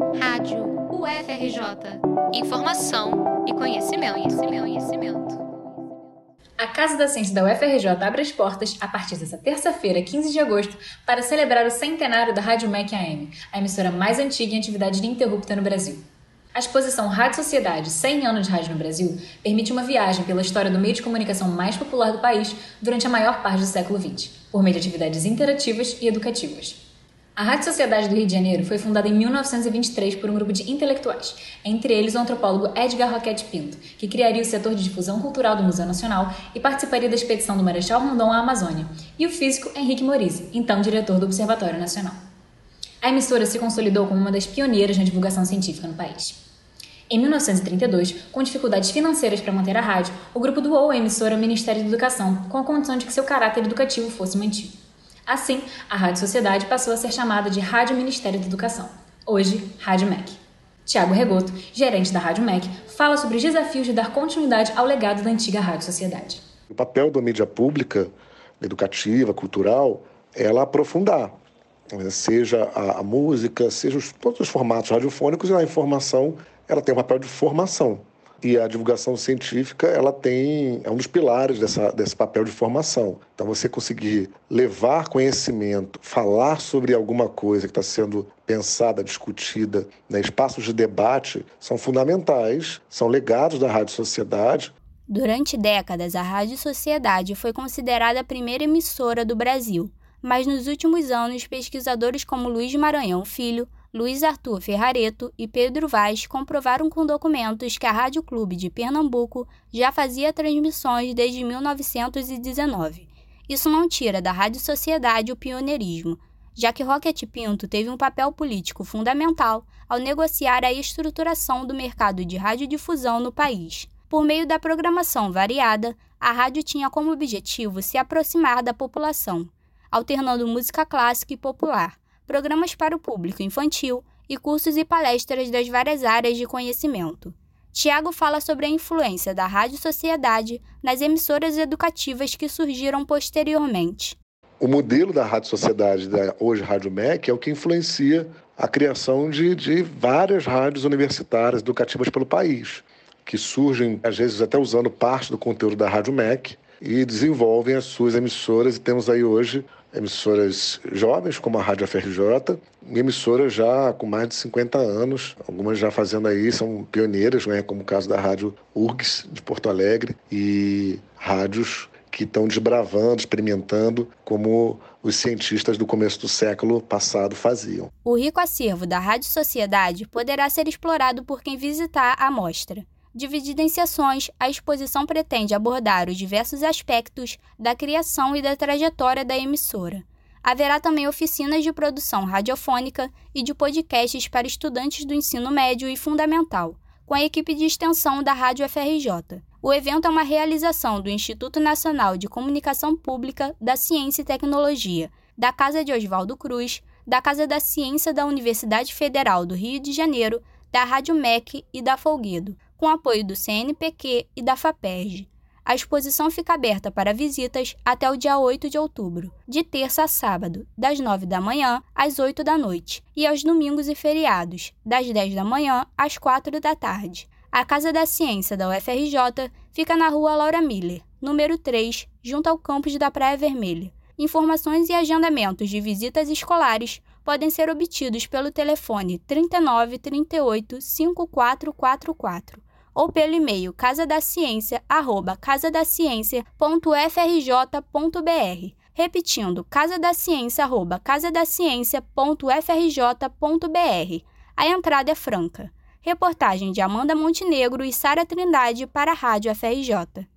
Rádio UFRJ. Informação e conhecimento, conhecimento, conhecimento. A Casa da Ciência da UFRJ abre as portas a partir desta terça-feira, 15 de agosto, para celebrar o centenário da Rádio MEC AM, a emissora mais antiga em atividade ininterrupta no Brasil. A exposição Rádio Sociedade 100 anos de rádio no Brasil permite uma viagem pela história do meio de comunicação mais popular do país durante a maior parte do século XX, por meio de atividades interativas e educativas. A Rádio Sociedade do Rio de Janeiro foi fundada em 1923 por um grupo de intelectuais, entre eles o antropólogo Edgar Roquette Pinto, que criaria o setor de difusão cultural do Museu Nacional e participaria da expedição do Marechal Rondon à Amazônia, e o físico Henrique Morise, então diretor do Observatório Nacional. A emissora se consolidou como uma das pioneiras na divulgação científica no país. Em 1932, com dificuldades financeiras para manter a rádio, o grupo doou a emissora ao Ministério da Educação, com a condição de que seu caráter educativo fosse mantido. Assim, a Rádio Sociedade passou a ser chamada de Rádio Ministério da Educação, hoje Rádio MEC. Tiago Regoto, gerente da Rádio MEC, fala sobre os desafios de dar continuidade ao legado da antiga Rádio Sociedade. O papel da mídia pública, educativa, cultural, é ela aprofundar, seja a, a música, seja os, todos os formatos radiofônicos e a informação, ela tem um papel de formação e a divulgação científica ela tem é um dos pilares dessa, desse papel de formação. Então você conseguir levar conhecimento, falar sobre alguma coisa que está sendo pensada, discutida, né, espaços de debate são fundamentais, são legados da rádio sociedade. Durante décadas, a Rádio Sociedade foi considerada a primeira emissora do Brasil, mas nos últimos anos, pesquisadores como Luiz Maranhão Filho Luiz Arthur Ferrareto e Pedro Vaz comprovaram com documentos que a Rádio Clube de Pernambuco já fazia transmissões desde 1919. Isso não tira da Rádio Sociedade o pioneirismo, já que Rocket Pinto teve um papel político fundamental ao negociar a estruturação do mercado de radiodifusão no país. Por meio da programação variada, a rádio tinha como objetivo se aproximar da população, alternando música clássica e popular, programas para o público infantil e cursos e palestras das várias áreas de conhecimento. Tiago fala sobre a influência da Rádio Sociedade nas emissoras educativas que surgiram posteriormente. O modelo da Rádio Sociedade, da hoje Rádio MEC, é o que influencia a criação de, de várias rádios universitárias educativas pelo país, que surgem, às vezes, até usando parte do conteúdo da Rádio MEC e desenvolvem as suas emissoras. E temos aí hoje emissoras jovens, como a Rádio FRJ, emissoras já com mais de 50 anos, algumas já fazendo aí, são pioneiras, né, como o caso da Rádio URGS de Porto Alegre, e rádios que estão desbravando, experimentando, como os cientistas do começo do século passado faziam. O rico acervo da Rádio Sociedade poderá ser explorado por quem visitar a mostra. Dividida em sessões, a exposição pretende abordar os diversos aspectos da criação e da trajetória da emissora. Haverá também oficinas de produção radiofônica e de podcasts para estudantes do ensino médio e fundamental, com a equipe de extensão da Rádio FRJ. O evento é uma realização do Instituto Nacional de Comunicação Pública da Ciência e Tecnologia, da Casa de Oswaldo Cruz, da Casa da Ciência da Universidade Federal do Rio de Janeiro, da Rádio MEC e da Folguedo, com apoio do CNPq e da FAPERJ. A exposição fica aberta para visitas até o dia 8 de outubro, de terça a sábado, das 9 da manhã às 8 da noite, e aos domingos e feriados, das 10 da manhã às 4 da tarde. A Casa da Ciência da UFRJ fica na rua Laura Miller, número 3, junto ao campus da Praia Vermelha. Informações e agendamentos de visitas escolares podem ser obtidos pelo telefone 39 38 5444 ou pelo e-mail casadaciencia@casadaciencia.frj.br. Repetindo, casadaciencia@casadaciencia.frj.br. A entrada é franca. Reportagem de Amanda Montenegro e Sara Trindade para a Rádio FRJ.